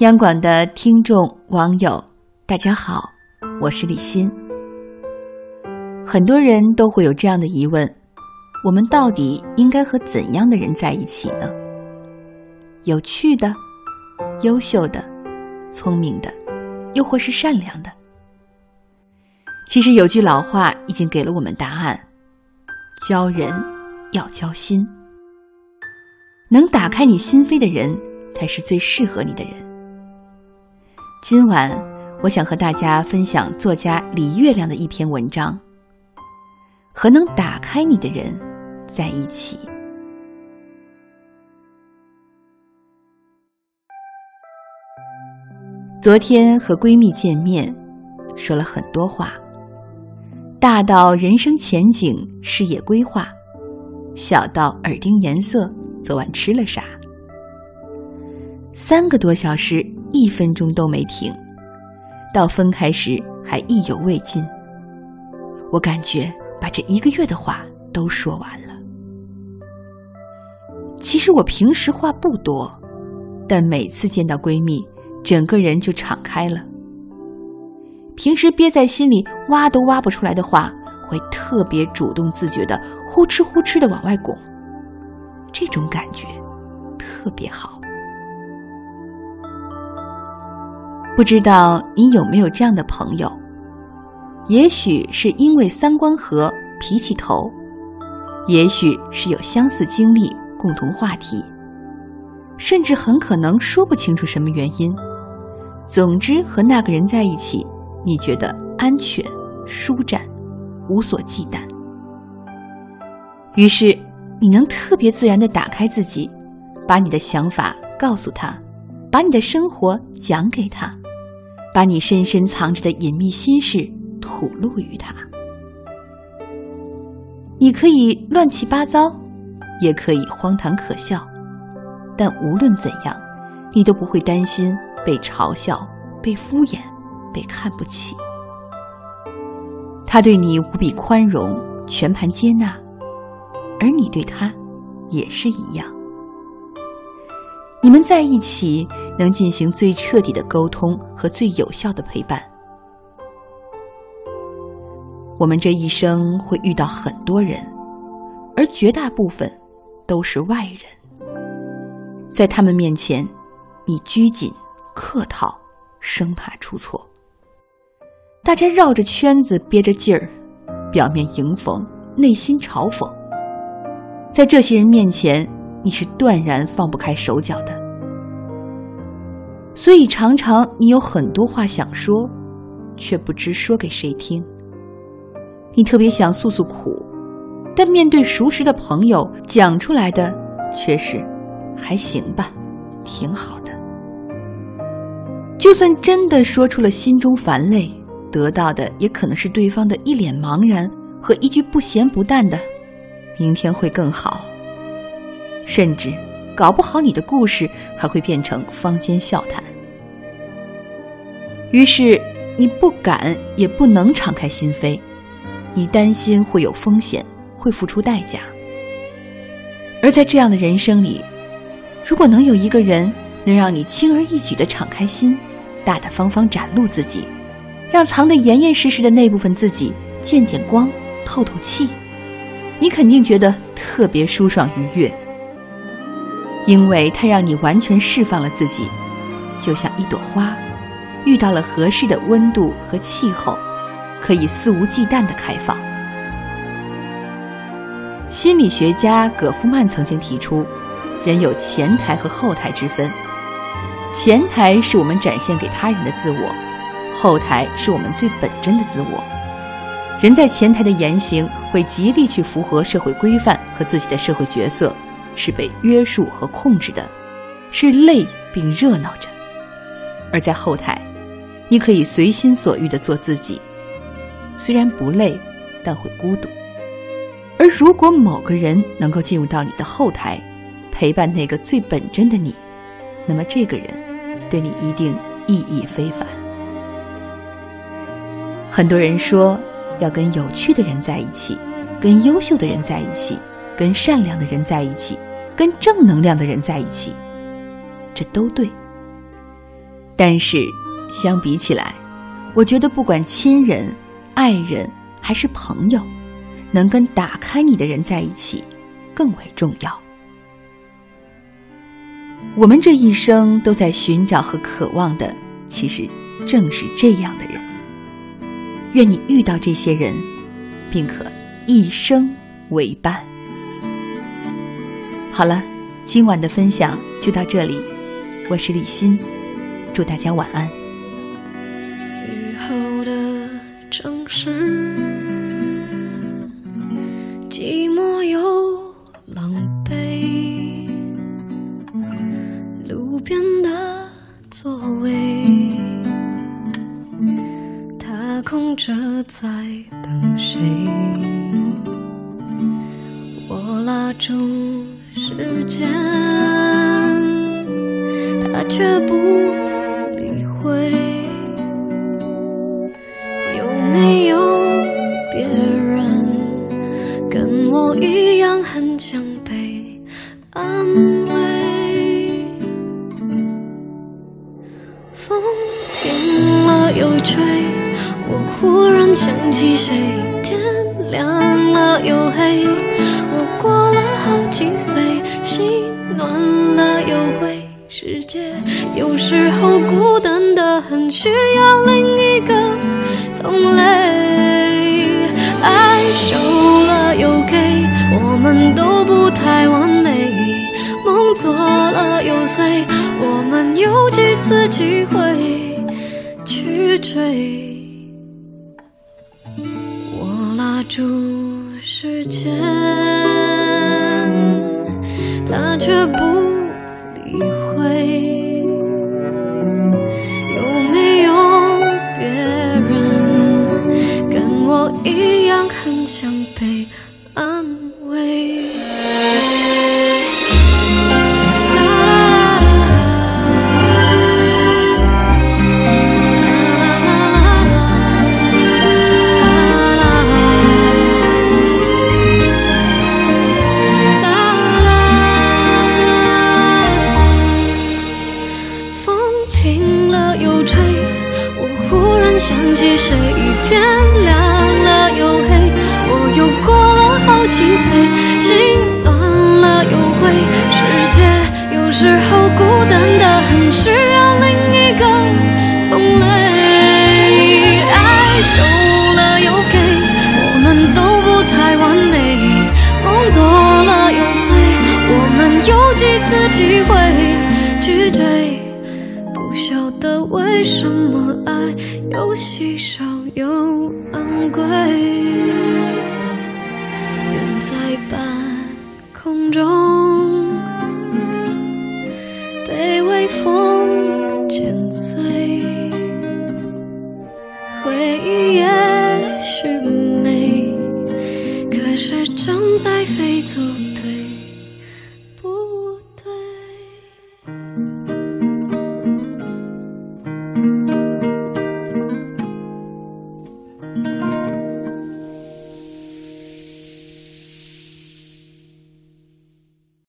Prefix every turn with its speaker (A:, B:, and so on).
A: 央广的听众网友，大家好，我是李欣。很多人都会有这样的疑问：我们到底应该和怎样的人在一起呢？有趣的、优秀的、聪明的，又或是善良的？其实有句老话已经给了我们答案：交人要交心，能打开你心扉的人，才是最适合你的人。今晚，我想和大家分享作家李月亮的一篇文章：和能打开你的人在一起。昨天和闺蜜见面，说了很多话，大到人生前景、事业规划，小到耳钉颜色、昨晚吃了啥。三个多小时。一分钟都没停，到分开时还意犹未尽。我感觉把这一个月的话都说完了。其实我平时话不多，但每次见到闺蜜，整个人就敞开了。平时憋在心里挖都挖不出来的话，会特别主动自觉的呼哧呼哧的往外拱，这种感觉特别好。不知道你有没有这样的朋友？也许是因为三观合、脾气投，也许是有相似经历、共同话题，甚至很可能说不清楚什么原因。总之，和那个人在一起，你觉得安全、舒展、无所忌惮。于是，你能特别自然的打开自己，把你的想法告诉他，把你的生活讲给他。把你深深藏着的隐秘心事吐露于他。你可以乱七八糟，也可以荒唐可笑，但无论怎样，你都不会担心被嘲笑、被敷衍、被看不起。他对你无比宽容，全盘接纳，而你对他也是一样。你们在一起能进行最彻底的沟通和最有效的陪伴。我们这一生会遇到很多人，而绝大部分都是外人。在他们面前，你拘谨、客套，生怕出错。大家绕着圈子憋着劲儿，表面迎逢，内心嘲讽。在这些人面前。你是断然放不开手脚的，所以常常你有很多话想说，却不知说给谁听。你特别想诉诉苦，但面对熟识的朋友讲出来的却是还行吧，挺好的。就算真的说出了心中烦累，得到的也可能是对方的一脸茫然和一句不咸不淡的“明天会更好”。甚至，搞不好你的故事还会变成坊间笑谈。于是，你不敢也不能敞开心扉，你担心会有风险，会付出代价。而在这样的人生里，如果能有一个人能让你轻而易举的敞开心，大大方方展露自己，让藏得严严实实的那部分自己见见光、透透气，你肯定觉得特别舒爽愉悦。因为它让你完全释放了自己，就像一朵花，遇到了合适的温度和气候，可以肆无忌惮的开放。心理学家葛夫曼曾经提出，人有前台和后台之分，前台是我们展现给他人的自我，后台是我们最本真的自我。人在前台的言行会极力去符合社会规范和自己的社会角色。是被约束和控制的，是累并热闹着；而在后台，你可以随心所欲的做自己，虽然不累，但会孤独。而如果某个人能够进入到你的后台，陪伴那个最本真的你，那么这个人对你一定意义非凡。很多人说要跟有趣的人在一起，跟优秀的人在一起，跟善良的人在一起。跟正能量的人在一起，这都对。但是相比起来，我觉得不管亲人、爱人还是朋友，能跟打开你的人在一起更为重要。我们这一生都在寻找和渴望的，其实正是这样的人。愿你遇到这些人，并可一生为伴。好了，今晚的分享就到这里，我是李欣，祝大家晚安。
B: 雨后的城市，寂寞又狼狈，路边的座位，它空着在却不理会。有没有别人跟我一样很想被安慰？风停了又吹，我忽然想起谁。天亮了又黑，我过了好几岁。心暖了又灰，世界有时候孤单的很，需要另一个同类。爱收了又给，我们都不太完美。梦做了又碎，我们有几次机会去追？我拉住时间。他却不又稀少又昂贵，远在半空中，